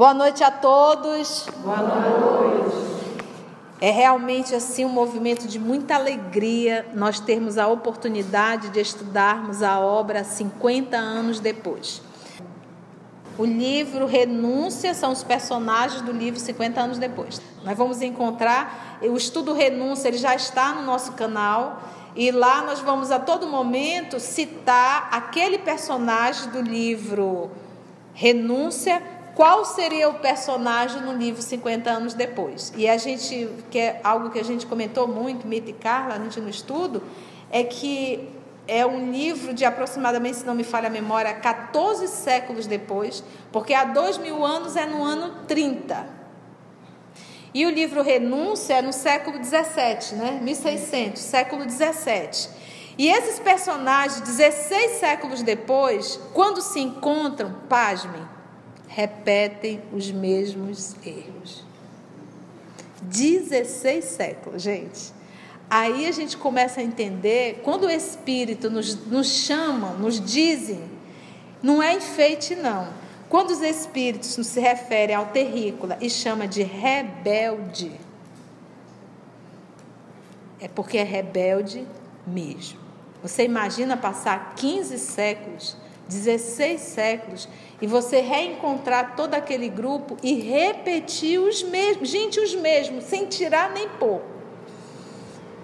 Boa noite a todos. Boa noite. É realmente assim um movimento de muita alegria nós termos a oportunidade de estudarmos a obra 50 anos depois. O livro Renúncia são os personagens do livro 50 anos depois. Nós vamos encontrar o estudo Renúncia, ele já está no nosso canal e lá nós vamos a todo momento citar aquele personagem do livro Renúncia qual seria o personagem no livro 50 anos depois. E a gente, que é algo que a gente comentou muito, Mita e Carla, a gente no estudo, é que é um livro de aproximadamente, se não me falha a memória, 14 séculos depois, porque há dois mil anos é no ano 30. E o livro Renúncia é no século 17, né? 1600, século 17. E esses personagens, 16 séculos depois, quando se encontram, pasmem, repetem os mesmos erros. 16 séculos, gente. Aí a gente começa a entender, quando o Espírito nos, nos chama, nos dizem, não é enfeite, não. Quando os Espíritos se referem ao terrícola e chama de rebelde, é porque é rebelde mesmo. Você imagina passar 15 séculos 16 séculos, e você reencontrar todo aquele grupo e repetir os mesmos, gente, os mesmos, sem tirar nem pôr.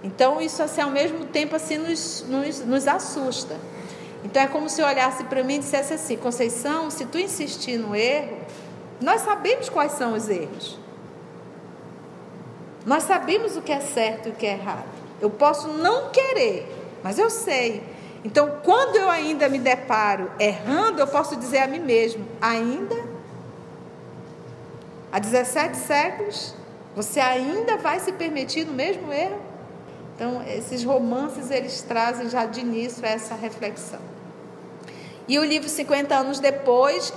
Então, isso assim, ao mesmo tempo assim nos, nos, nos assusta. Então, é como se olhasse para mim e dissesse assim: Conceição, se tu insistir no erro, nós sabemos quais são os erros. Nós sabemos o que é certo e o que é errado. Eu posso não querer, mas eu sei. Então, quando eu ainda me deparo errando, eu posso dizer a mim mesmo: ainda? Há 17 séculos, você ainda vai se permitir no mesmo erro? Então, esses romances eles trazem já de início essa reflexão. E o livro 50 anos depois,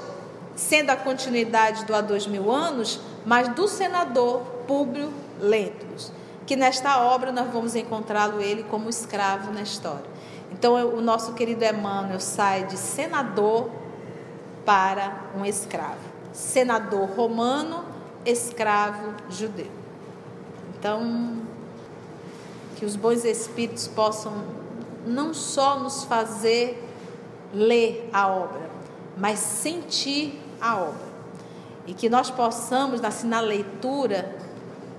sendo a continuidade do há dois mil anos, mas do senador Públio Lentulus, que nesta obra nós vamos encontrá-lo ele como escravo na história. Então, o nosso querido Emmanuel sai de senador para um escravo. Senador romano, escravo judeu. Então, que os bons espíritos possam não só nos fazer ler a obra, mas sentir a obra. E que nós possamos, assim, na leitura,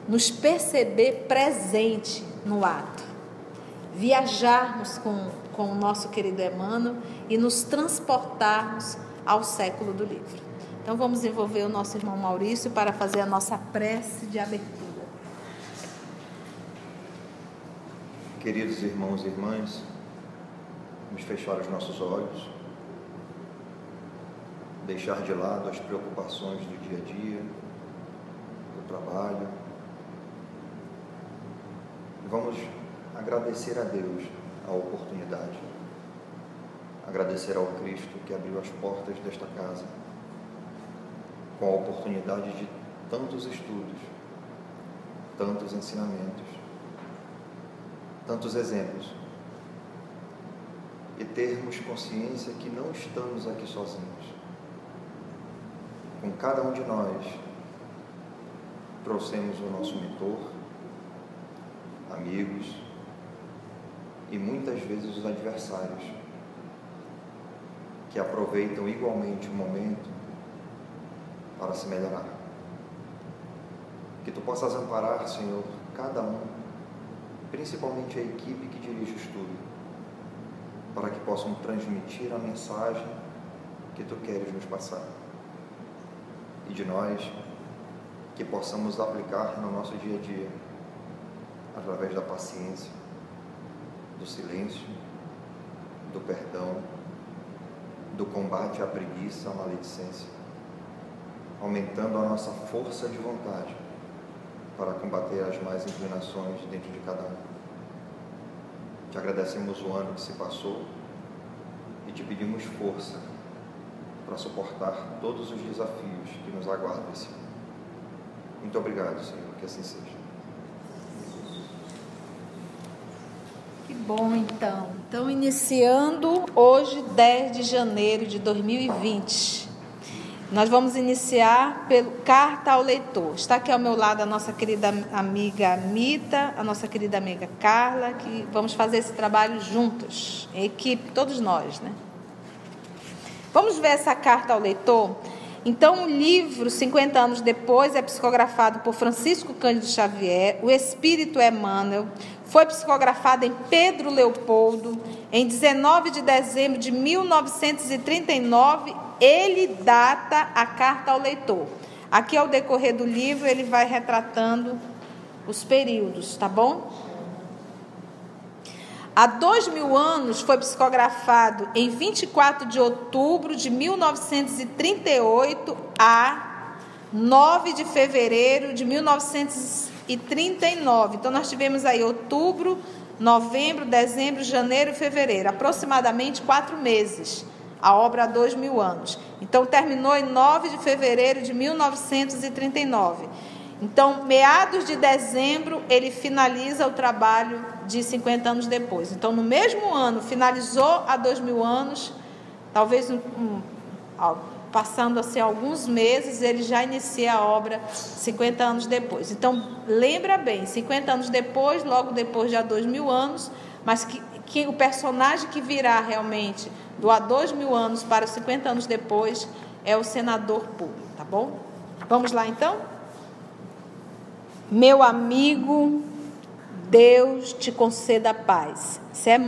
nos perceber presente no ato. Viajarmos com com o nosso querido Emmanuel e nos transportarmos ao século do livro. Então vamos envolver o nosso irmão Maurício para fazer a nossa prece de abertura. Queridos irmãos e irmãs, vamos fechar os nossos olhos, deixar de lado as preocupações do dia a dia, do trabalho. Vamos agradecer a Deus a oportunidade. Agradecer ao Cristo que abriu as portas desta casa com a oportunidade de tantos estudos, tantos ensinamentos, tantos exemplos. E termos consciência que não estamos aqui sozinhos. Com cada um de nós, trouxemos o nosso mentor, amigos, e muitas vezes os adversários, que aproveitam igualmente o momento para se melhorar. Que tu possas amparar, Senhor, cada um, principalmente a equipe que dirige o estudo, para que possam transmitir a mensagem que tu queres nos passar. E de nós, que possamos aplicar no nosso dia a dia, através da paciência, do silêncio, do perdão, do combate à preguiça, à maledicência, aumentando a nossa força de vontade para combater as mais inclinações dentro de cada um. Te agradecemos o ano que se passou e te pedimos força para suportar todos os desafios que nos aguardam esse ano. Muito obrigado, Senhor, que assim seja. Que bom, então. Então, iniciando hoje, 10 de janeiro de 2020. Nós vamos iniciar pelo carta ao leitor. Está aqui ao meu lado a nossa querida amiga Mita, a nossa querida amiga Carla, que vamos fazer esse trabalho juntos, em equipe, todos nós, né? Vamos ver essa carta ao leitor? Então, o livro, 50 anos depois, é psicografado por Francisco Cândido Xavier, o Espírito Emmanuel, foi psicografado em Pedro Leopoldo, em 19 de dezembro de 1939 ele data a carta ao leitor. Aqui, ao decorrer do livro, ele vai retratando os períodos, tá bom? Há dois mil anos foi psicografado em 24 de outubro de 1938 a 9 de fevereiro de 1939. Então, nós tivemos aí outubro, novembro, dezembro, janeiro e fevereiro, aproximadamente quatro meses a obra há dois mil anos. Então, terminou em 9 de fevereiro de 1939. Então, meados de dezembro, ele finaliza o trabalho de 50 anos depois. Então, no mesmo ano, finalizou há dois mil anos, talvez um, um, passando assim alguns meses, ele já inicia a obra 50 anos depois. Então, lembra bem, 50 anos depois, logo depois de há dois mil anos, mas que, que o personagem que virá realmente do há dois mil anos para 50 anos depois, é o senador público, tá bom? Vamos lá então? Meu amigo, Deus te conceda paz. Isso é.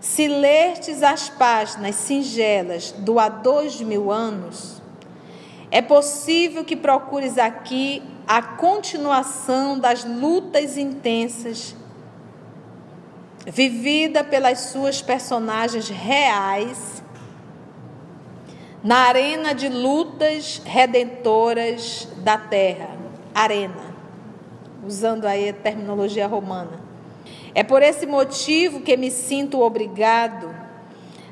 Se lertes as páginas singelas do há dois mil anos, é possível que procures aqui a continuação das lutas intensas vivida pelas suas personagens reais, na arena de lutas redentoras da terra. Arena, usando aí a terminologia romana. É por esse motivo que me sinto obrigado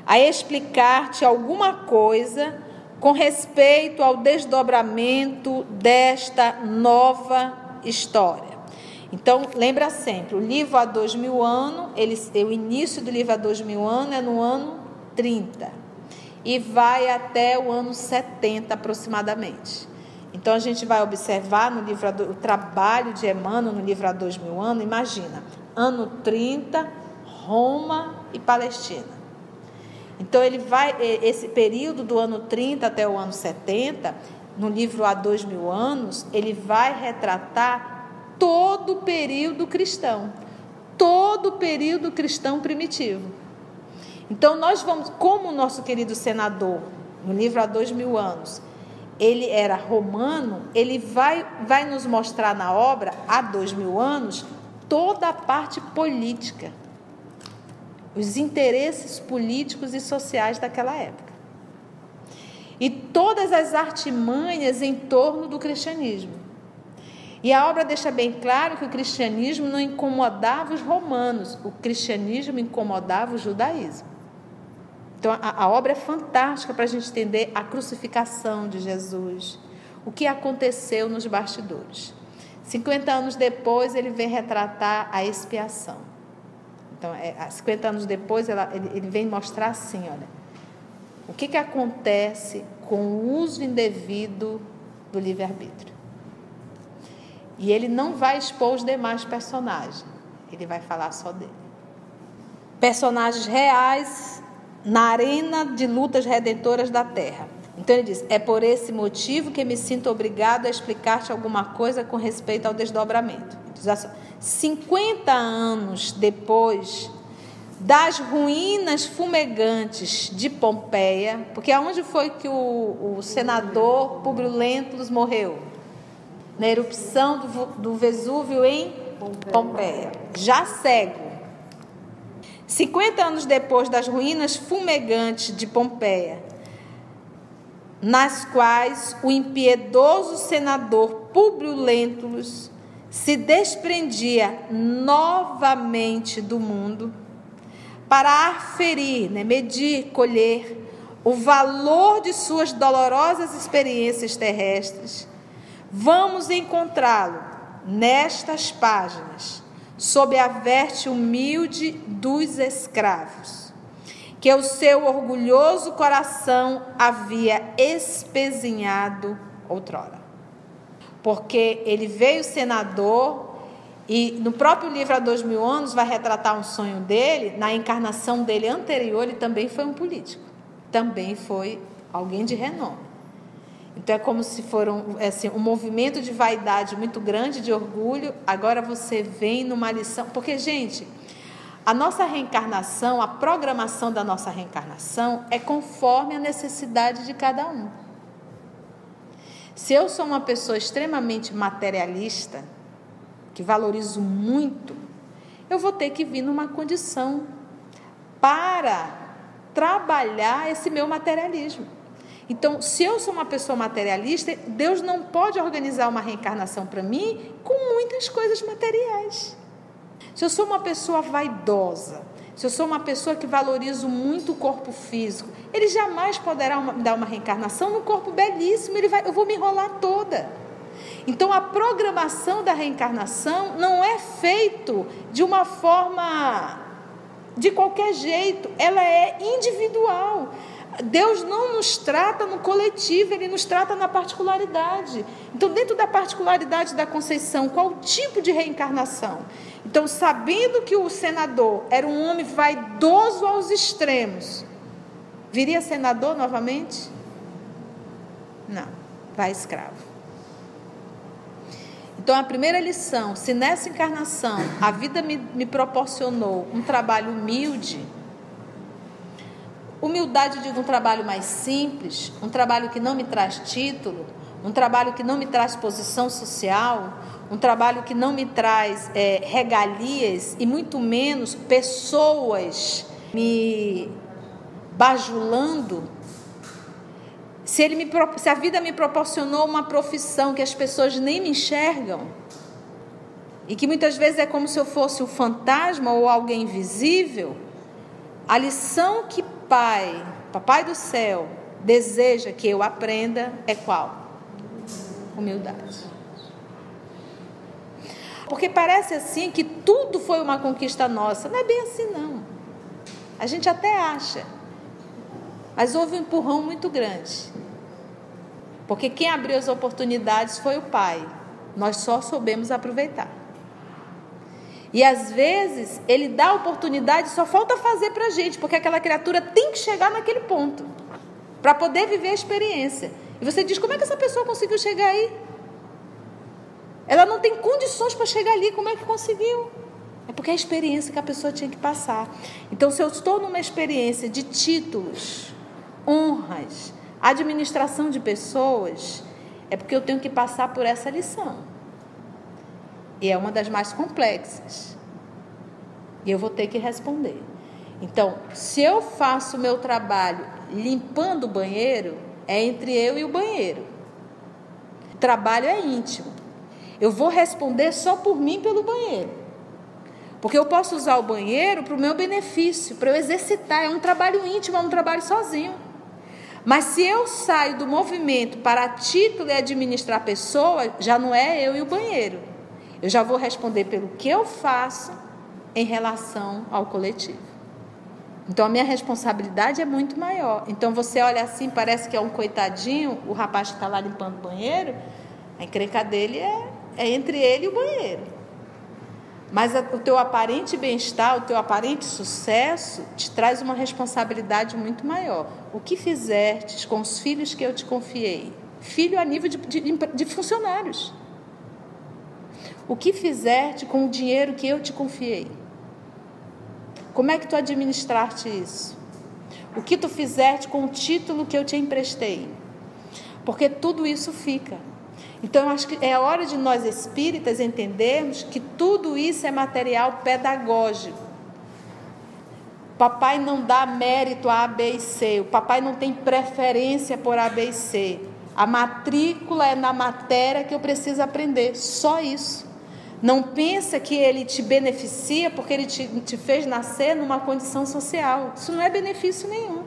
a explicar-te alguma coisa com respeito ao desdobramento desta nova história. Então, lembra sempre, o livro há dois mil anos, ele, o início do livro há dois mil anos é no ano 30 e vai até o ano 70 aproximadamente. Então, a gente vai observar no livro, o trabalho de Emmanuel no livro há dois mil anos, imagina, ano 30, Roma e Palestina. Então, ele vai, esse período do ano 30 até o ano 70, no livro há dois mil anos, ele vai retratar todo o período cristão, todo o período cristão primitivo. Então, nós vamos, como o nosso querido senador, no livro há dois mil anos, ele era romano, ele vai, vai nos mostrar na obra, há dois mil anos, toda a parte política, os interesses políticos e sociais daquela época. E todas as artimanhas em torno do cristianismo. E a obra deixa bem claro que o cristianismo não incomodava os romanos, o cristianismo incomodava o judaísmo. Então a, a obra é fantástica para a gente entender a crucificação de Jesus, o que aconteceu nos bastidores. 50 anos depois, ele vem retratar a expiação. Então, é, 50 anos depois, ela, ele, ele, vem mostrar assim: olha, o que, que acontece com o uso indevido do livre-arbítrio. E ele não vai expor os demais personagens, ele vai falar só dele. Personagens reais na arena de lutas redentoras da terra. Então ele diz: É por esse motivo que me sinto obrigado a explicar-te alguma coisa com respeito ao desdobramento. Diz assim, 50 anos depois das ruínas fumegantes de Pompeia, porque aonde foi que o, o senador Publio Lentulus morreu? na erupção do, do Vesúvio em Pompeia, já cego. 50 anos depois das ruínas fumegantes de Pompeia, nas quais o impiedoso senador Públio Lentulus se desprendia novamente do mundo para aferir, né, medir, colher o valor de suas dolorosas experiências terrestres, vamos encontrá-lo nestas páginas, sob a veste humilde dos escravos, que o seu orgulhoso coração havia espezinhado outrora. Porque ele veio senador e no próprio livro Há Dois Mil Anos vai retratar um sonho dele, na encarnação dele anterior, ele também foi um político também foi alguém de renome. Então é como se for um, é assim, um movimento de vaidade muito grande, de orgulho. Agora você vem numa lição. Porque, gente, a nossa reencarnação, a programação da nossa reencarnação é conforme a necessidade de cada um. Se eu sou uma pessoa extremamente materialista, que valorizo muito, eu vou ter que vir numa condição para trabalhar esse meu materialismo. Então, se eu sou uma pessoa materialista, Deus não pode organizar uma reencarnação para mim com muitas coisas materiais. Se eu sou uma pessoa vaidosa, se eu sou uma pessoa que valorizo muito o corpo físico, ele jamais poderá uma, dar uma reencarnação no corpo belíssimo, ele vai, eu vou me enrolar toda. Então a programação da reencarnação não é feito de uma forma de qualquer jeito, ela é individual. Deus não nos trata no coletivo, ele nos trata na particularidade. Então, dentro da particularidade da Conceição, qual o tipo de reencarnação? Então, sabendo que o senador era um homem vaidoso aos extremos, viria senador novamente? Não, vai escravo. Então, a primeira lição: se nessa encarnação a vida me, me proporcionou um trabalho humilde, humildade, digo, um trabalho mais simples, um trabalho que não me traz título, um trabalho que não me traz posição social, um trabalho que não me traz é, regalias e muito menos pessoas me bajulando. Se, ele me, se a vida me proporcionou uma profissão que as pessoas nem me enxergam, e que muitas vezes é como se eu fosse o fantasma ou alguém invisível, a lição que Pai, Papai do céu, deseja que eu aprenda é qual? Humildade. Porque parece assim que tudo foi uma conquista nossa. Não é bem assim, não. A gente até acha. Mas houve um empurrão muito grande. Porque quem abriu as oportunidades foi o Pai. Nós só soubemos aproveitar. E às vezes ele dá a oportunidade, só falta fazer para a gente, porque aquela criatura tem que chegar naquele ponto para poder viver a experiência. E você diz: como é que essa pessoa conseguiu chegar aí? Ela não tem condições para chegar ali, como é que conseguiu? É porque é a experiência que a pessoa tinha que passar. Então, se eu estou numa experiência de títulos, honras, administração de pessoas, é porque eu tenho que passar por essa lição. E é uma das mais complexas. E eu vou ter que responder. Então, se eu faço o meu trabalho limpando o banheiro, é entre eu e o banheiro. O trabalho é íntimo. Eu vou responder só por mim pelo banheiro. Porque eu posso usar o banheiro para o meu benefício, para eu exercitar. É um trabalho íntimo, é um trabalho sozinho. Mas se eu saio do movimento para título e administrar a pessoa, já não é eu e o banheiro. Eu já vou responder pelo que eu faço em relação ao coletivo. Então a minha responsabilidade é muito maior. Então você olha assim, parece que é um coitadinho, o rapaz que está lá limpando o banheiro, a encrenca dele é, é entre ele e o banheiro. Mas a, o teu aparente bem-estar, o teu aparente sucesso te traz uma responsabilidade muito maior. O que fizertes com os filhos que eu te confiei? Filho a nível de, de, de funcionários. O que fizerte com o dinheiro que eu te confiei? Como é que tu administraste isso? O que tu fizeste com o título que eu te emprestei? Porque tudo isso fica. Então, acho que é hora de nós espíritas entendermos que tudo isso é material pedagógico. Papai não dá mérito a A, B e C. O papai não tem preferência por A, B e C. A matrícula é na matéria que eu preciso aprender. Só isso. Não pensa que ele te beneficia porque ele te, te fez nascer numa condição social. Isso não é benefício nenhum.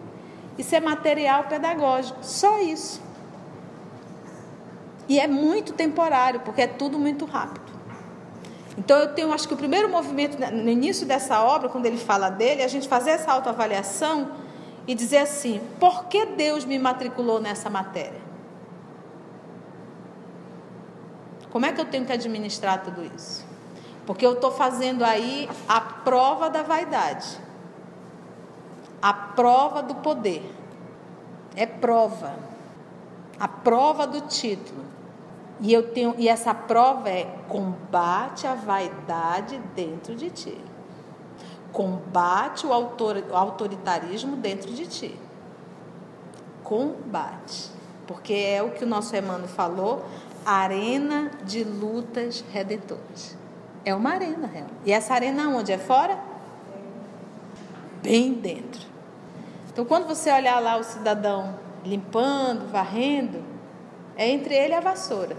Isso é material pedagógico, só isso. E é muito temporário, porque é tudo muito rápido. Então eu tenho, acho que o primeiro movimento no início dessa obra, quando ele fala dele, é a gente fazer essa autoavaliação e dizer assim: por que Deus me matriculou nessa matéria? Como é que eu tenho que administrar tudo isso? Porque eu estou fazendo aí a prova da vaidade, a prova do poder. É prova, a prova do título. E eu tenho e essa prova é combate a vaidade dentro de ti. Combate o, autor, o autoritarismo dentro de ti. Combate. Porque é o que o nosso Emmanuel falou, arena de lutas redentoras. É uma arena real. E essa arena onde? É fora? Bem dentro. Então, quando você olhar lá o cidadão limpando, varrendo, é entre ele e a vassoura.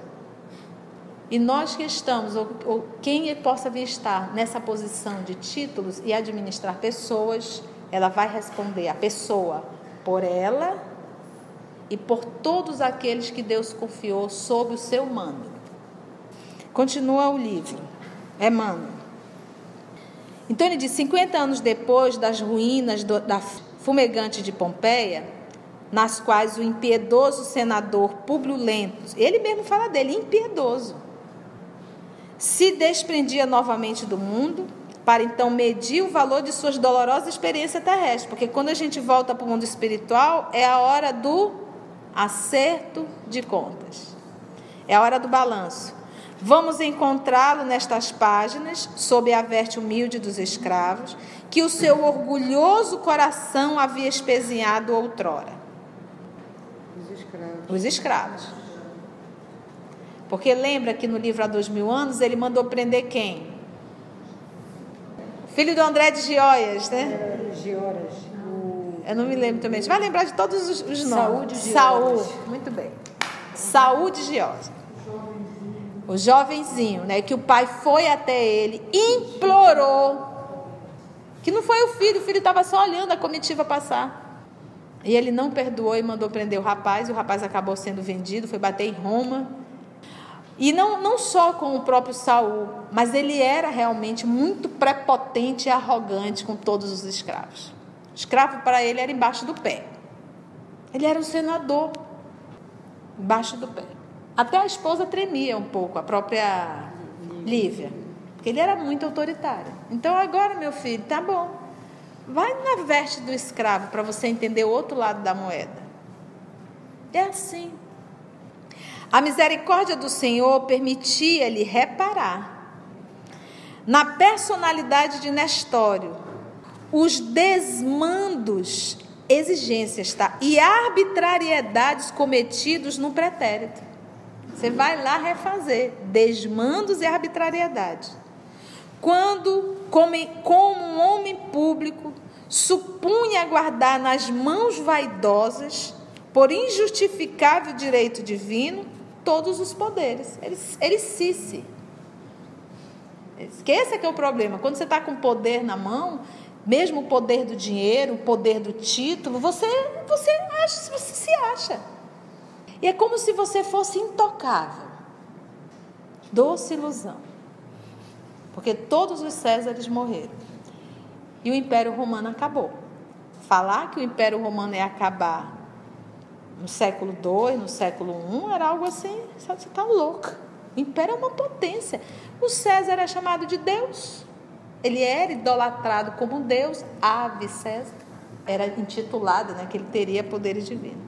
E nós que estamos, ou, ou quem possa vir estar nessa posição de títulos e administrar pessoas, ela vai responder a pessoa por ela e por todos aqueles que Deus confiou sob o seu mando. Continua o livro, é mano. Então ele diz: 50 anos depois das ruínas do, da fumegante de Pompeia, nas quais o impiedoso senador Públio Lento, ele mesmo fala dele, impiedoso, se desprendia novamente do mundo, para então medir o valor de suas dolorosas experiências terrestres, porque quando a gente volta para o mundo espiritual, é a hora do acerto de contas, é a hora do balanço. Vamos encontrá-lo nestas páginas, sob a verte humilde dos escravos, que o seu orgulhoso coração havia espezinhado outrora. Os escravos. Os escravos. Porque lembra que no livro há dois mil anos ele mandou prender quem? Filho do André de Gioias, né? Gioras. Eu não me lembro também. A gente vai lembrar de todos os, os nomes. Saúde Saúl. Muito bem. Saúde Giosa. O jovenzinho, né? Que o pai foi até ele, implorou. Que não foi o filho, o filho estava só olhando a comitiva passar. E ele não perdoou e mandou prender o rapaz. E o rapaz acabou sendo vendido, foi bater em Roma. E não, não só com o próprio Saul, mas ele era realmente muito prepotente e arrogante com todos os escravos. Escravo para ele era embaixo do pé. Ele era um senador, embaixo do pé. Até a esposa tremia um pouco, a própria Lívia, porque ele era muito autoritário. Então agora, meu filho, tá bom. Vai na veste do escravo para você entender o outro lado da moeda. É assim. A misericórdia do Senhor permitia-lhe reparar na personalidade de Nestório os desmandos, exigências, tá? E arbitrariedades cometidos no pretérito. Você vai lá refazer desmandos e arbitrariedades. Quando, como, como um homem público, supunha guardar nas mãos vaidosas, por injustificável direito divino, todos os poderes. Ele, ele cisse. Esqueça que é o problema. Quando você está com poder na mão, mesmo o poder do dinheiro, o poder do título, você, você, acha, você se acha. E é como se você fosse intocável. Doce ilusão. Porque todos os Césares morreram. E o Império Romano acabou. Falar que o Império Romano ia acabar no século II, no século I, era algo assim, você está louca. O império é uma potência. O César era chamado de Deus. Ele era idolatrado como Deus. Ave César era intitulado, né, que ele teria poderes divinos.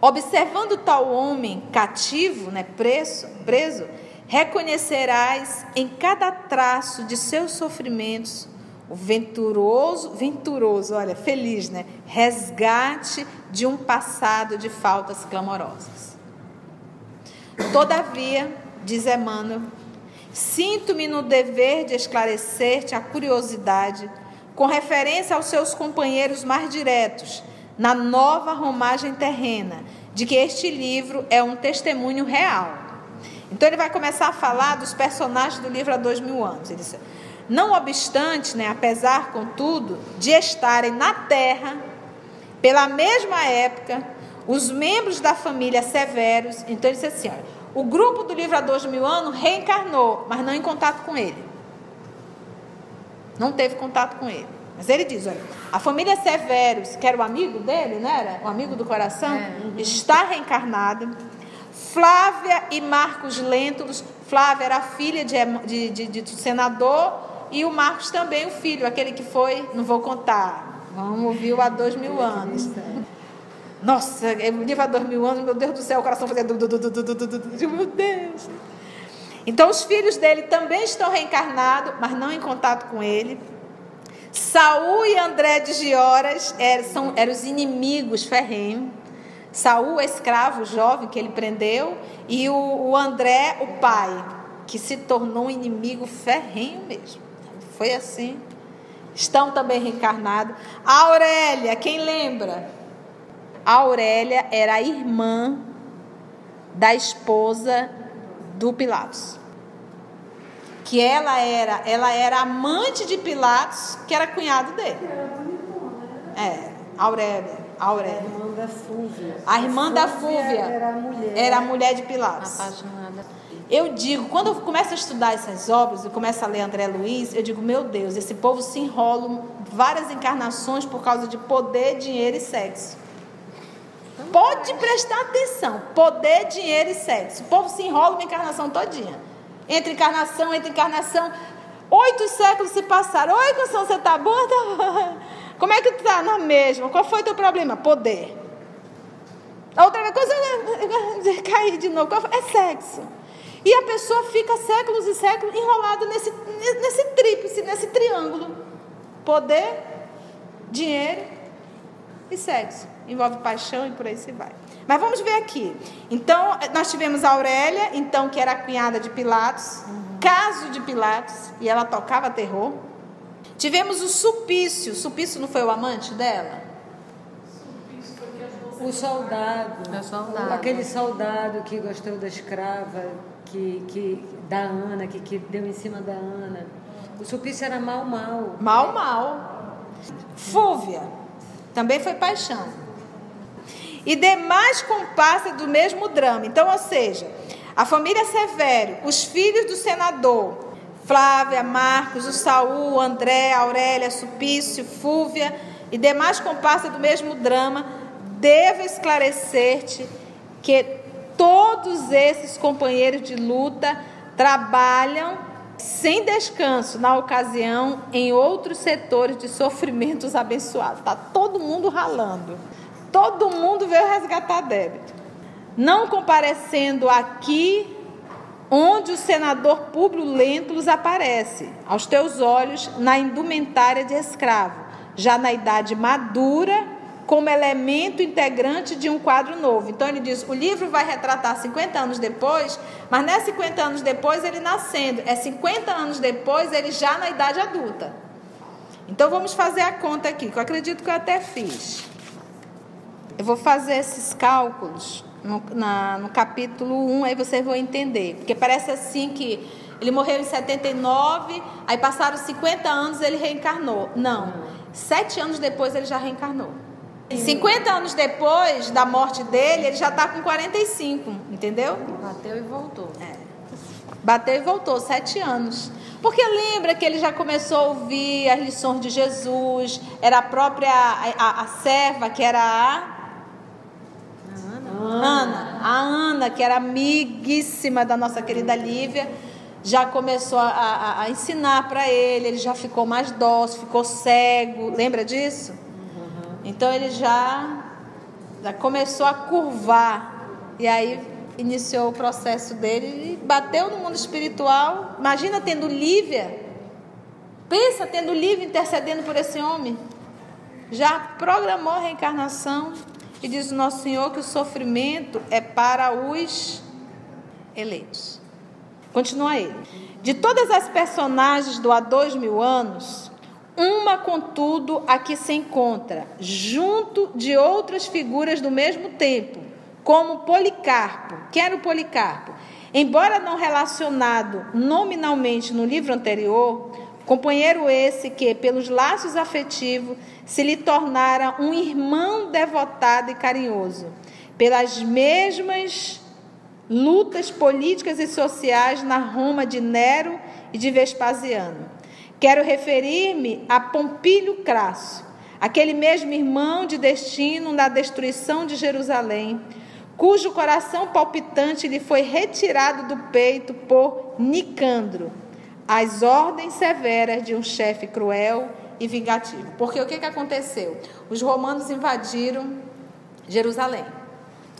Observando tal homem cativo, né, preso, preso, reconhecerás em cada traço de seus sofrimentos o venturoso, venturoso, olha, feliz, né? Resgate de um passado de faltas clamorosas. Todavia, diz Emmanuel, sinto-me no dever de esclarecer-te a curiosidade com referência aos seus companheiros mais diretos na nova romagem terrena, de que este livro é um testemunho real Então ele vai começar a falar dos personagens do livro há dois mil anos. Ele diz, não obstante, né, apesar, contudo, de estarem na terra, pela mesma época, os membros da família Severos, então ele disse assim: olha, o grupo do livro há dois mil anos reencarnou, mas não em contato com ele. Não teve contato com ele. Mas ele diz: olha, a família Severos, que era o amigo dele, não era? O amigo do coração, é, uhum. está reencarnada. Flávia e Marcos Lentulus. Flávia era filha de, de, de, de, senador e o Marcos também, o filho, aquele que foi, não vou contar, vamos ouvir há dois mil anos. Nossa, o livro há dois mil anos, meu Deus do céu, o coração fazia. Meu Deus. Então, os filhos dele também estão reencarnados, mas não em contato com ele. Saul e André de Gioras eram, são, eram os inimigos ferrenhos. Saul, é escravo jovem que ele prendeu, e o, o André, o pai, que se tornou um inimigo ferrenho mesmo. Foi assim. Estão também reencarnados. A Aurélia, quem lembra? A Aurélia era a irmã da esposa do Pilatos. Que ela era, ela era amante de Pilatos, que era cunhado dele. É, Aurélia. Aurélia. A irmã da Fúvia. A irmã da Fúvia era a mulher, era a mulher de Pilatos. Apaixonada. Eu digo, quando eu começo a estudar essas obras, eu começo a ler André Luiz, eu digo, meu Deus, esse povo se enrola várias encarnações por causa de poder, dinheiro e sexo. Pode prestar atenção. Poder, dinheiro e sexo. O povo se enrola uma encarnação todinha. Entre encarnação, entre encarnação. Oito séculos se passaram. Oi, Constância, você está boa? Tá... Como é que tu está na mesma? Qual foi o teu problema? Poder. A outra coisa cair de novo. É sexo. E a pessoa fica séculos e séculos enrolada nesse, nesse tríplice, nesse triângulo. Poder, dinheiro e sexo. Envolve paixão e por aí se vai. Mas vamos ver aqui. Então, nós tivemos a Aurélia, então, que era a cunhada de Pilatos, uhum. caso de Pilatos, e ela tocava terror. Tivemos o Supício. Supício não foi o amante dela? O soldado, o soldado. Aquele soldado que gostou da escrava, que, que, da Ana, que, que deu em cima da Ana. O Supício era mal, mal. Mal, mal. Fúvia. Também foi paixão. E demais comparsas do mesmo drama. Então, ou seja, a família Severo, os filhos do senador, Flávia, Marcos, o Saul, André, Aurélia, Supício, Fúvia e demais comparsas do mesmo drama, devo esclarecer-te que todos esses companheiros de luta trabalham sem descanso na ocasião em outros setores de sofrimentos abençoados. Está todo mundo ralando. Todo mundo veio resgatar débito. Não comparecendo aqui onde o senador Públio Lentulus aparece, aos teus olhos, na indumentária de escravo, já na idade madura, como elemento integrante de um quadro novo. Então ele diz: o livro vai retratar 50 anos depois, mas não é 50 anos depois ele nascendo, é 50 anos depois ele já na idade adulta. Então vamos fazer a conta aqui, que eu acredito que eu até fiz. Eu vou fazer esses cálculos no, na, no capítulo 1, aí vocês vão entender. Porque parece assim que ele morreu em 79, aí passaram 50 anos e ele reencarnou. Não. Sete anos depois ele já reencarnou. 50 anos depois da morte dele, ele já está com 45, entendeu? Bateu e voltou. É. Bateu e voltou, sete anos. Porque lembra que ele já começou a ouvir as lições de Jesus, era a própria a, a, a serva que era a Ana. A Ana, que era amiguíssima da nossa querida Lívia, já começou a, a, a ensinar para ele, ele já ficou mais dócil, ficou cego. Lembra disso? Uhum. Então ele já, já começou a curvar. E aí iniciou o processo dele e bateu no mundo espiritual. Imagina tendo Lívia. Pensa tendo Lívia intercedendo por esse homem. Já programou a reencarnação. E diz o nosso Senhor que o sofrimento é para os eleitos. Continua ele. De todas as personagens do há dois mil anos, uma, contudo, aqui se encontra, junto de outras figuras do mesmo tempo, como Policarpo. Quem era o Policarpo? Embora não relacionado nominalmente no livro anterior, companheiro esse que, pelos laços afetivos, se lhe tornara um irmão devotado e carinhoso, pelas mesmas lutas políticas e sociais na Roma de Nero e de Vespasiano. Quero referir-me a Pompílio Crasso, aquele mesmo irmão de destino na destruição de Jerusalém, cujo coração palpitante lhe foi retirado do peito por Nicandro, as ordens severas de um chefe cruel e vingativo. Porque o que, que aconteceu? Os romanos invadiram Jerusalém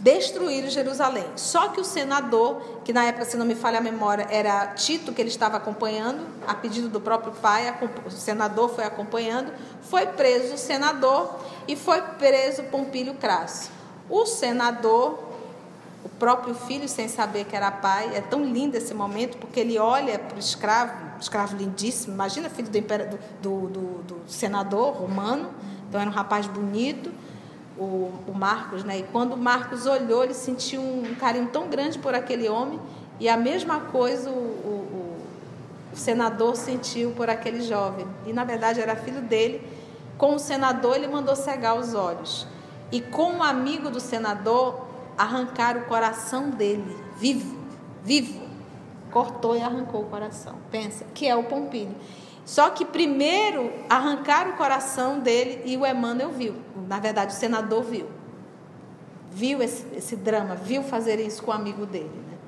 destruíram Jerusalém. Só que o senador, que na época, se não me falha a memória, era Tito, que ele estava acompanhando, a pedido do próprio pai, o senador foi acompanhando, foi preso o senador e foi preso Pompílio Crasso. O senador, o próprio filho, sem saber que era pai, é tão lindo esse momento, porque ele olha para o escravo, escravo lindíssimo, imagina filho do, do, do, do senador romano, então era um rapaz bonito, o, o Marcos, né? E quando o Marcos olhou, ele sentiu um carinho tão grande por aquele homem, e a mesma coisa o, o, o senador sentiu por aquele jovem. E na verdade era filho dele. Com o senador, ele mandou cegar os olhos. E com o amigo do senador, arrancar o coração dele, vivo, vivo. Cortou e arrancou o coração. Pensa, que é o Pompílio. Só que primeiro arrancaram o coração dele e o Emmanuel viu. Na verdade, o senador viu. Viu esse, esse drama, viu fazer isso com o amigo dele. Né?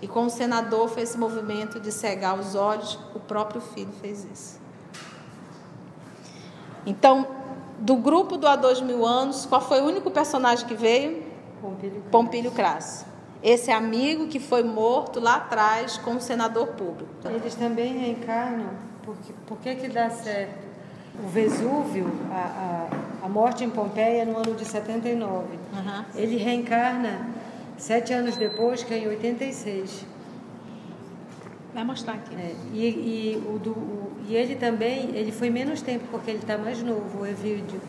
E com o senador fez esse movimento de cegar os olhos, o próprio filho fez isso. Então, do grupo do Há Dois Mil Anos, qual foi o único personagem que veio? Pompílio, Pompílio Crasso. Esse amigo que foi morto lá atrás com o senador público. Eles também reencarnam porque, por que, que dá certo? O Vesúvio, a, a, a morte em Pompeia no ano de 79. Uhum. Ele reencarna sete anos depois, que é em 86. Vai mostrar aqui. É, e, e, o do, o, e ele também, ele foi menos tempo, porque ele está mais novo, o Evídio.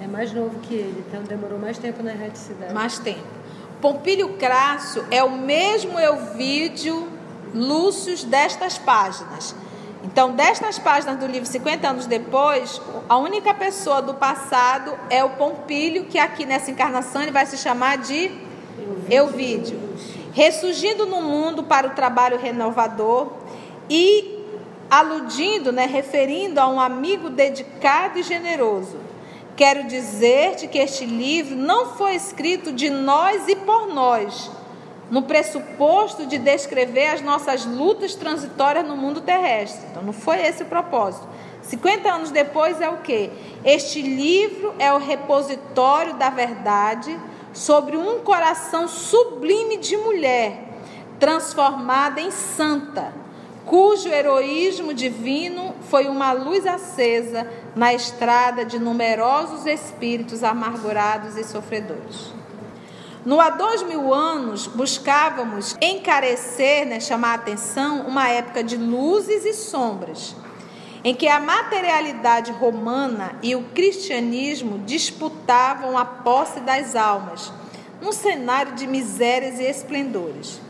É mais novo que ele, então demorou mais tempo na erraticidade. Mais tempo. Pompílio Crasso é o mesmo Elvídio Lúcio destas páginas. Então, destas páginas do livro 50 anos depois, a única pessoa do passado é o Pompílio, que aqui nessa encarnação ele vai se chamar de Euvídio. Ressurgindo no mundo para o trabalho renovador e aludindo, né, referindo a um amigo dedicado e generoso. Quero dizer-te que este livro não foi escrito de nós e por nós, no pressuposto de descrever as nossas lutas transitórias no mundo terrestre. Então, não foi esse o propósito. 50 anos depois é o que? Este livro é o repositório da verdade sobre um coração sublime de mulher, transformada em santa, cujo heroísmo divino foi uma luz acesa na estrada de numerosos espíritos amargurados e sofredores. No há dois mil anos, buscávamos encarecer, né, chamar a atenção, uma época de luzes e sombras, em que a materialidade romana e o cristianismo disputavam a posse das almas, num cenário de misérias e esplendores.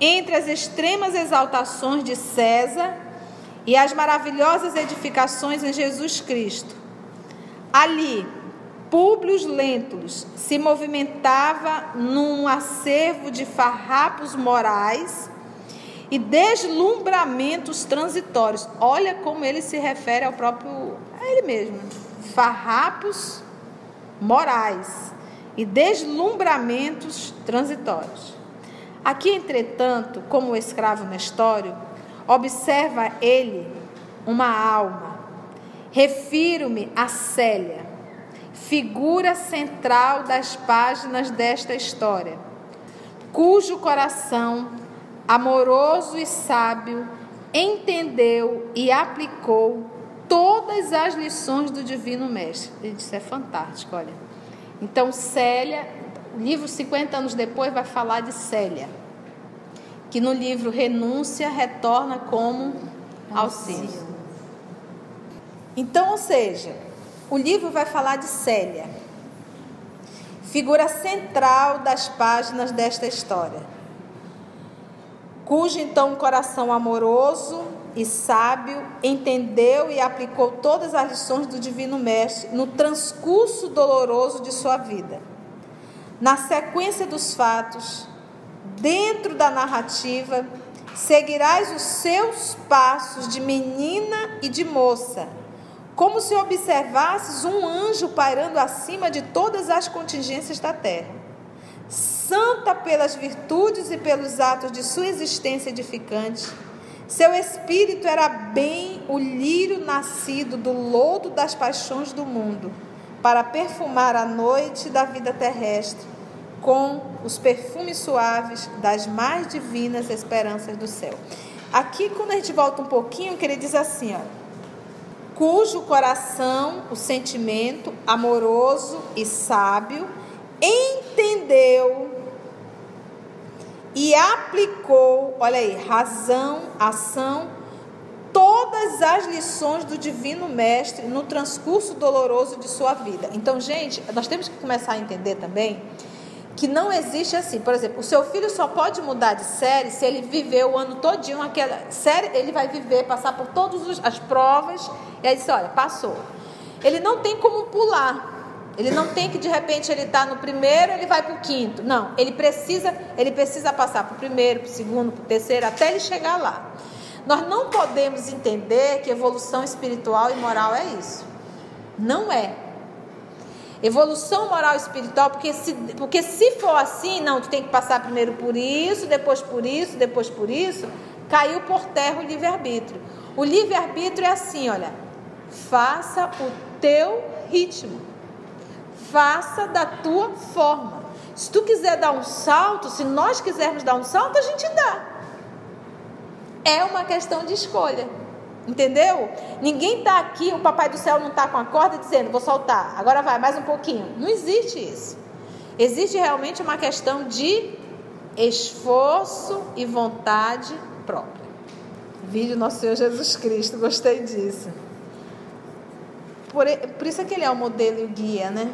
Entre as extremas exaltações de César e as maravilhosas edificações em Jesus Cristo. Ali, Públio Lentulus se movimentava num acervo de farrapos morais e deslumbramentos transitórios. Olha como ele se refere ao próprio a ele mesmo. Farrapos morais e deslumbramentos transitórios. Aqui, entretanto, como escravo Nestório, observa ele uma alma. Refiro-me a Célia figura central das páginas desta história, cujo coração, amoroso e sábio, entendeu e aplicou todas as lições do Divino Mestre. Isso é fantástico, olha. Então, Célia, o livro 50 anos depois vai falar de Célia, que no livro Renúncia retorna como auxílio. Então, ou seja, o livro vai falar de Célia, figura central das páginas desta história. cujo então coração amoroso e sábio entendeu e aplicou todas as lições do Divino Mestre no transcurso doloroso de sua vida. Na sequência dos fatos, dentro da narrativa, seguirás os seus passos de menina e de moça, como se observasses um anjo pairando acima de todas as contingências da terra. Santa pelas virtudes e pelos atos de sua existência edificante, seu espírito era bem o lírio nascido do lodo das paixões do mundo, para perfumar a noite da vida terrestre com os perfumes suaves das mais divinas esperanças do céu. Aqui, quando a gente volta um pouquinho, que ele diz assim, ó, cujo coração, o sentimento amoroso e sábio, entendeu e aplicou, olha aí, razão, ação, todas as lições do Divino Mestre no transcurso doloroso de sua vida. Então, gente, nós temos que começar a entender também que não existe assim. Por exemplo, o seu filho só pode mudar de série se ele viver o ano todinho aquela série, ele vai viver, passar por todas as provas, e aí diz, olha, passou. Ele não tem como pular. Ele não tem que de repente ele está no primeiro, ele vai para o quinto. Não, ele precisa, ele precisa passar para o primeiro, para o segundo, para o terceiro, até ele chegar lá. Nós não podemos entender que evolução espiritual e moral é isso. Não é. Evolução moral e espiritual, porque se, porque se for assim, não, tu tem que passar primeiro por isso, depois por isso, depois por isso, caiu por terra o livre-arbítrio. O livre-arbítrio é assim, olha, faça o teu ritmo, faça da tua forma. Se tu quiser dar um salto, se nós quisermos dar um salto, a gente dá. É uma questão de escolha. Entendeu? Ninguém está aqui, o papai do céu não está com a corda dizendo, vou soltar, agora vai, mais um pouquinho. Não existe isso. Existe realmente uma questão de esforço e vontade própria. Vídeo Nosso Senhor Jesus Cristo, gostei disso. Por, por isso é que ele é o modelo e o guia, né?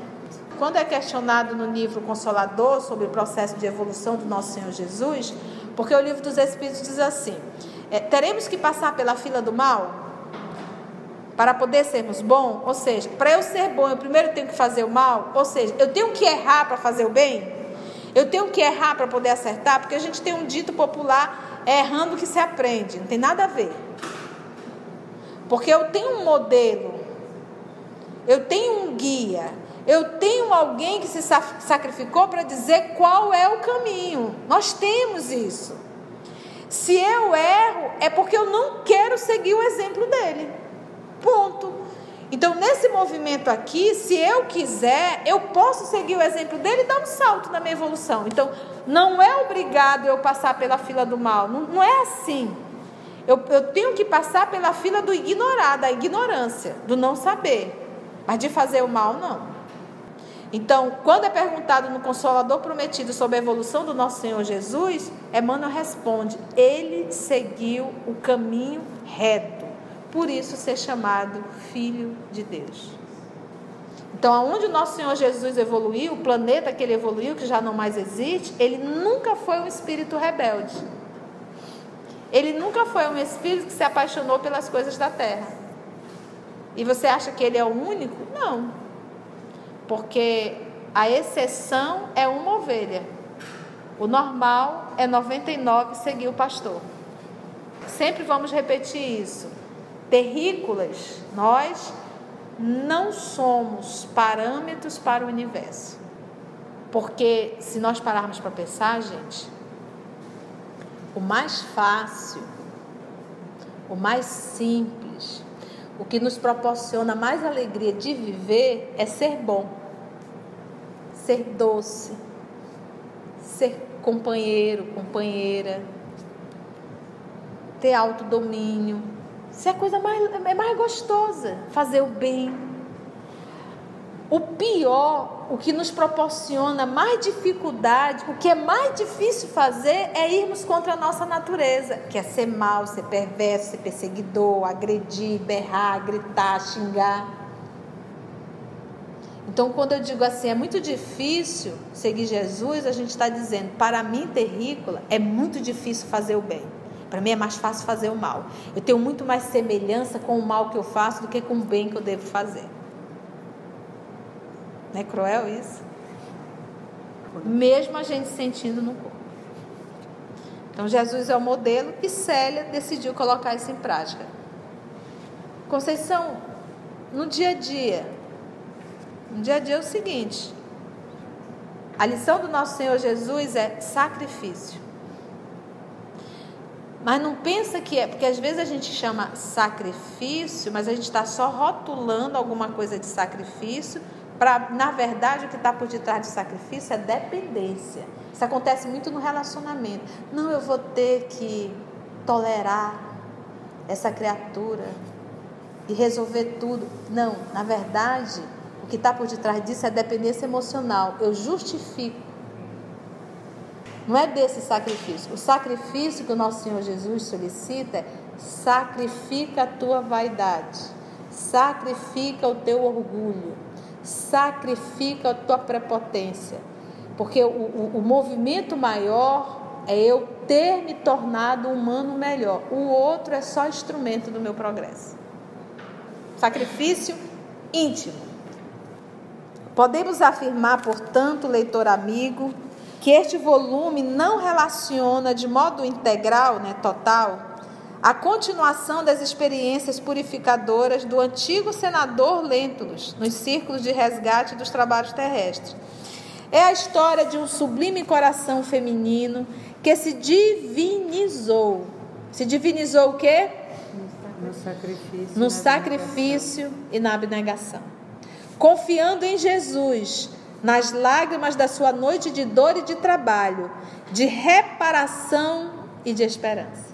Quando é questionado no livro Consolador sobre o processo de evolução do Nosso Senhor Jesus, porque o livro dos Espíritos diz assim: é, teremos que passar pela fila do mal para poder sermos bons? Ou seja, para eu ser bom, eu primeiro tenho que fazer o mal? Ou seja, eu tenho que errar para fazer o bem? Eu tenho que errar para poder acertar? Porque a gente tem um dito popular: é errando que se aprende. Não tem nada a ver. Porque eu tenho um modelo, eu tenho um guia, eu tenho alguém que se sacrificou para dizer qual é o caminho. Nós temos isso. Se eu erro, é porque eu não quero seguir o exemplo dele. Ponto. Então, nesse movimento aqui, se eu quiser, eu posso seguir o exemplo dele e dar um salto na minha evolução. Então, não é obrigado eu passar pela fila do mal. Não, não é assim. Eu, eu tenho que passar pela fila do ignorar, da ignorância, do não saber. Mas de fazer o mal, não. Então, quando é perguntado no Consolador Prometido sobre a evolução do nosso Senhor Jesus, Emmanuel responde: Ele seguiu o caminho reto, por isso ser chamado Filho de Deus. Então, aonde o nosso Senhor Jesus evoluiu, o planeta que ele evoluiu, que já não mais existe, ele nunca foi um espírito rebelde. Ele nunca foi um espírito que se apaixonou pelas coisas da terra. E você acha que ele é o único? Não porque a exceção é uma ovelha. O normal é 99 seguir o pastor. Sempre vamos repetir isso. Terrícolas, nós não somos parâmetros para o universo. Porque se nós pararmos para pensar, gente, o mais fácil, o mais simples, o que nos proporciona mais alegria de viver é ser bom ser doce, ser companheiro, companheira, ter autodomínio. Isso é a coisa mais, é mais gostosa, fazer o bem. O pior, o que nos proporciona mais dificuldade, o que é mais difícil fazer é irmos contra a nossa natureza, que é ser mal, ser perverso, ser perseguidor, agredir, berrar, gritar, xingar. Então, quando eu digo assim, é muito difícil seguir Jesus, a gente está dizendo, para mim, terrícola, é muito difícil fazer o bem. Para mim é mais fácil fazer o mal. Eu tenho muito mais semelhança com o mal que eu faço do que com o bem que eu devo fazer. Não é cruel isso? Mesmo a gente sentindo no corpo. Então Jesus é o modelo e Célia decidiu colocar isso em prática. Conceição, no dia a dia, no dia a dia é o seguinte: a lição do nosso Senhor Jesus é sacrifício. Mas não pensa que é, porque às vezes a gente chama sacrifício, mas a gente está só rotulando alguma coisa de sacrifício, na verdade, o que está por detrás do sacrifício é dependência. Isso acontece muito no relacionamento. Não, eu vou ter que tolerar essa criatura e resolver tudo. Não, na verdade, o que está por detrás disso é dependência emocional. Eu justifico não é desse sacrifício. O sacrifício que o nosso Senhor Jesus solicita é sacrifica a tua vaidade, sacrifica o teu orgulho, sacrifica a tua prepotência. Porque o, o, o movimento maior é eu ter me tornado um humano melhor. O outro é só instrumento do meu progresso. Sacrifício íntimo. Podemos afirmar, portanto, leitor amigo, que este volume não relaciona de modo integral, né, total, a continuação das experiências purificadoras do antigo senador Lentulus nos círculos de resgate dos trabalhos terrestres. É a história de um sublime coração feminino que se divinizou. Se divinizou o quê? No sacrifício. No sacrifício e na abnegação. Confiando em Jesus, nas lágrimas da sua noite de dor e de trabalho, de reparação e de esperança.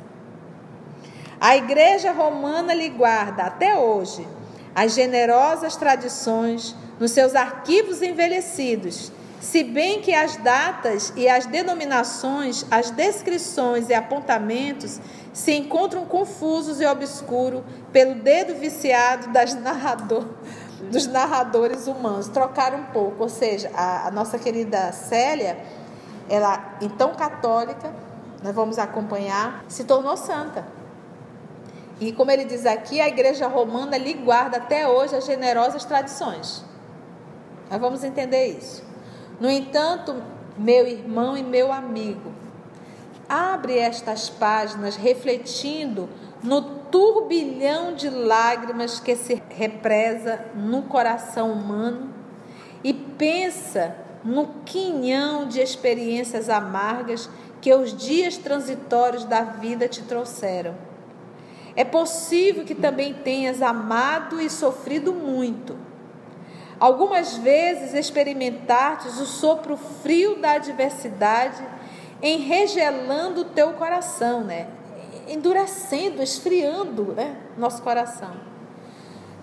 A Igreja Romana lhe guarda até hoje as generosas tradições nos seus arquivos envelhecidos, se bem que as datas e as denominações, as descrições e apontamentos se encontram confusos e obscuros pelo dedo viciado das narradoras dos narradores humanos. Trocaram um pouco, ou seja, a, a nossa querida Célia, ela, então católica, nós vamos acompanhar, se tornou santa. E como ele diz aqui, a igreja romana lhe guarda até hoje as generosas tradições. Nós vamos entender isso. No entanto, meu irmão e meu amigo, abre estas páginas refletindo no turbilhão de lágrimas que se represa no coração humano e pensa no quinhão de experiências amargas que os dias transitórios da vida te trouxeram. É possível que também tenhas amado e sofrido muito. Algumas vezes experimentastes o sopro frio da adversidade, enregelando o teu coração, né? endurecendo, esfriando né, nosso coração.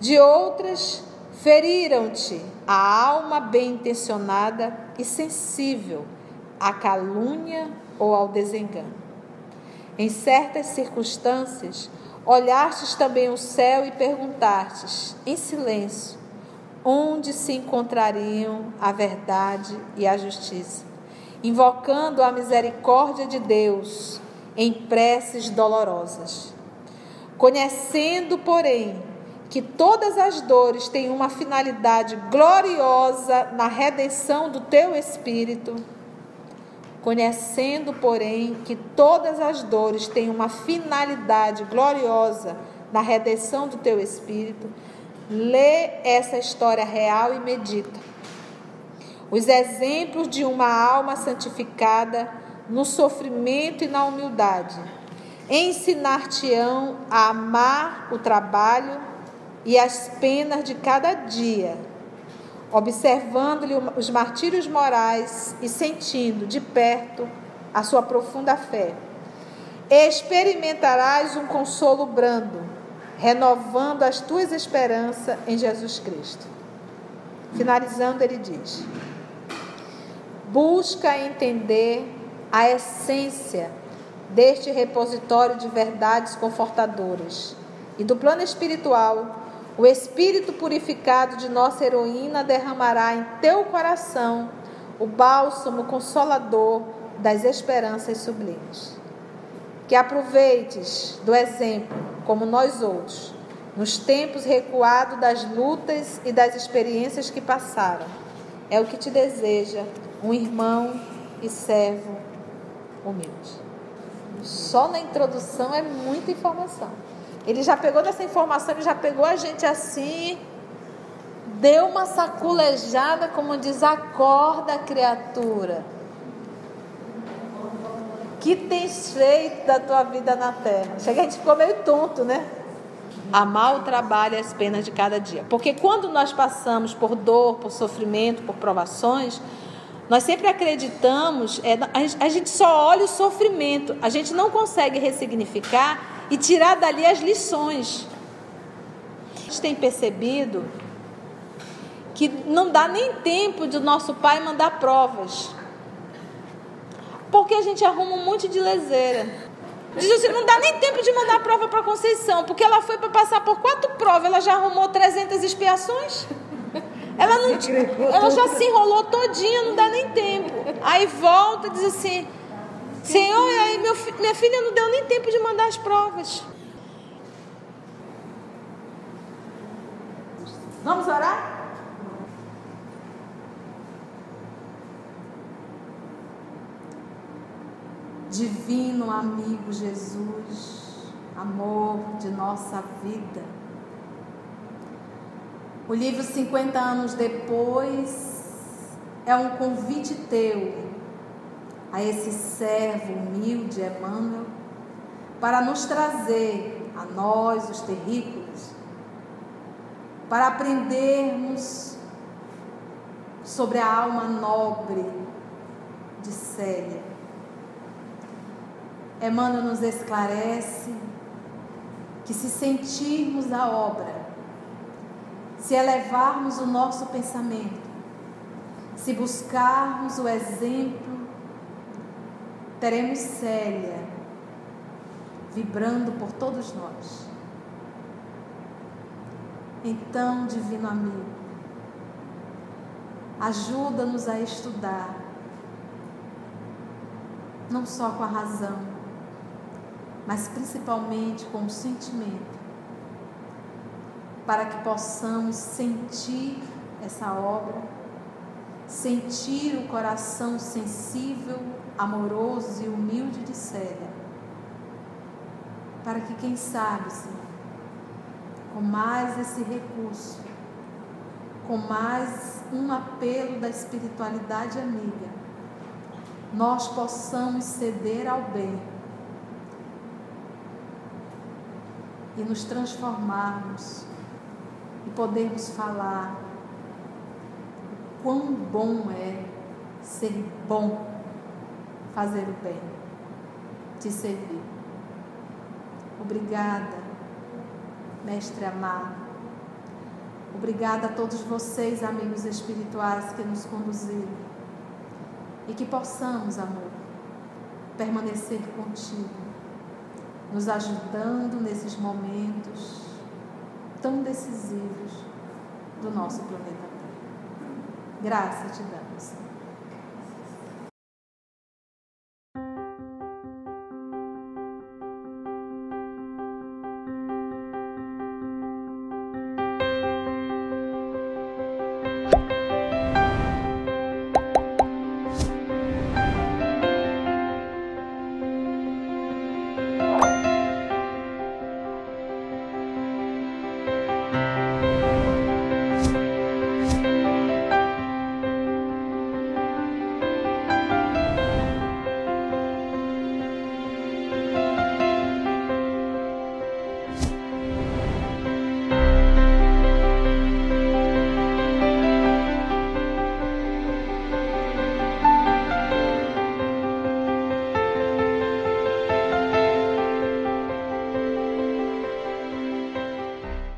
De outras, feriram-te a alma bem intencionada e sensível à calúnia ou ao desengano. Em certas circunstâncias, olhastes também o céu e perguntastes, em silêncio, onde se encontrariam a verdade e a justiça, invocando a misericórdia de Deus em preces dolorosas. Conhecendo, porém, que todas as dores têm uma finalidade gloriosa na redenção do teu espírito, conhecendo, porém, que todas as dores têm uma finalidade gloriosa na redenção do teu espírito, lê essa história real e medita. Os exemplos de uma alma santificada no sofrimento e na humildade. Ensinar-te-ão a amar o trabalho e as penas de cada dia, observando-lhe os martírios morais e sentindo de perto a sua profunda fé. Experimentarás um consolo brando, renovando as tuas esperanças em Jesus Cristo. Finalizando, ele diz: Busca entender a essência deste repositório de verdades confortadoras. E do plano espiritual, O espírito purificado de nossa heroína derramará em teu coração o bálsamo consolador das esperanças sublimes. Que aproveites do exemplo, como nós outros, nos tempos recuados das lutas e das experiências que passaram. É o que te deseja um irmão e servo humilde. Só na introdução é muita informação. Ele já pegou dessa informação, ele já pegou a gente assim, deu uma saculejada, como diz, acorda criatura. Que tens feito da tua vida na terra? Chega, a gente ficou meio tonto, né? Amar o trabalho e as penas de cada dia. Porque quando nós passamos por dor, por sofrimento, por provações, nós sempre acreditamos, é, a gente só olha o sofrimento, a gente não consegue ressignificar e tirar dali as lições. A gente tem percebido que não dá nem tempo de nosso pai mandar provas. Porque a gente arruma um monte de leseira. Diz assim, não dá nem tempo de mandar prova para Conceição, porque ela foi para passar por quatro provas, ela já arrumou 300 expiações. Ela, não, ela já se enrolou todinha, não dá nem tempo. Aí volta e diz assim, Senhor, aí meu, minha filha não deu nem tempo de mandar as provas. Vamos orar? Divino amigo Jesus, amor de nossa vida. O livro 50 anos depois é um convite teu a esse servo humilde, Emmanuel, para nos trazer a nós, os terrícolas, para aprendermos sobre a alma nobre de Célia. Emmanuel nos esclarece que se sentirmos a obra, se elevarmos o nosso pensamento, se buscarmos o exemplo, teremos Célia vibrando por todos nós. Então, divino amigo, ajuda-nos a estudar, não só com a razão, mas principalmente com o sentimento, para que possamos sentir essa obra, sentir o coração sensível, amoroso e humilde de Célia, para que, quem sabe, Senhor, com mais esse recurso, com mais um apelo da espiritualidade amiga, nós possamos ceder ao bem e nos transformarmos e podermos falar o quão bom é ser bom, fazer o bem, te servir. Obrigada, Mestre amado. Obrigada a todos vocês, amigos espirituais, que nos conduziram. E que possamos, amor, permanecer contigo nos ajudando nesses momentos tão decisivos do nosso planeta Terra. Graça te damos.